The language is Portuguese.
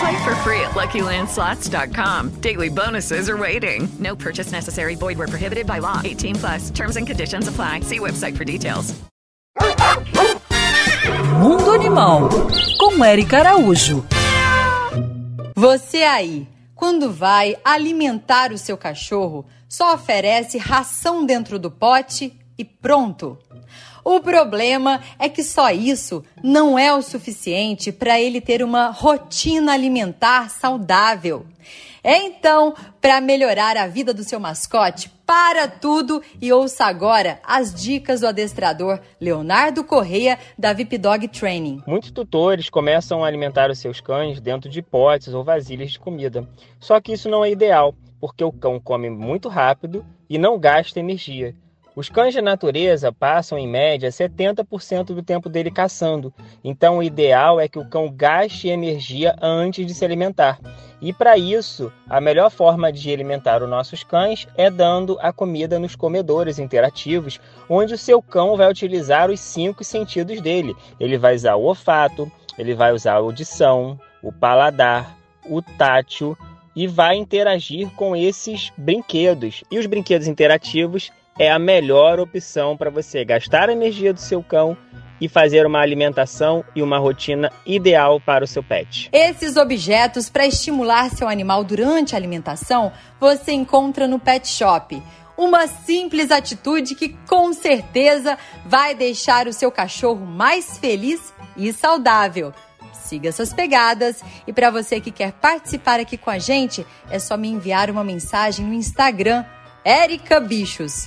Play for free at LuckyLandSlots.com. Daily bonuses are waiting. No purchase necessary. Void where prohibited by law. 18 plus. Terms and conditions apply. See website for details. Mundo Animal, com Eric Araújo. Você aí, quando vai alimentar o seu cachorro, só oferece ração dentro do pote e pronto. O problema é que só isso não é o suficiente para ele ter uma rotina alimentar saudável. Então, para melhorar a vida do seu mascote, para tudo e ouça agora as dicas do adestrador Leonardo Correia da VIP Dog Training. Muitos tutores começam a alimentar os seus cães dentro de potes ou vasilhas de comida. Só que isso não é ideal, porque o cão come muito rápido e não gasta energia. Os cães de natureza passam em média 70% do tempo dele caçando, então o ideal é que o cão gaste energia antes de se alimentar. E para isso, a melhor forma de alimentar os nossos cães é dando a comida nos comedores interativos, onde o seu cão vai utilizar os cinco sentidos dele. Ele vai usar o olfato, ele vai usar a audição, o paladar, o tátil e vai interagir com esses brinquedos. E os brinquedos interativos é a melhor opção para você gastar a energia do seu cão e fazer uma alimentação e uma rotina ideal para o seu pet. Esses objetos para estimular seu animal durante a alimentação você encontra no Pet Shop. Uma simples atitude que com certeza vai deixar o seu cachorro mais feliz e saudável. Siga suas pegadas e para você que quer participar aqui com a gente, é só me enviar uma mensagem no Instagram Erica Bichos.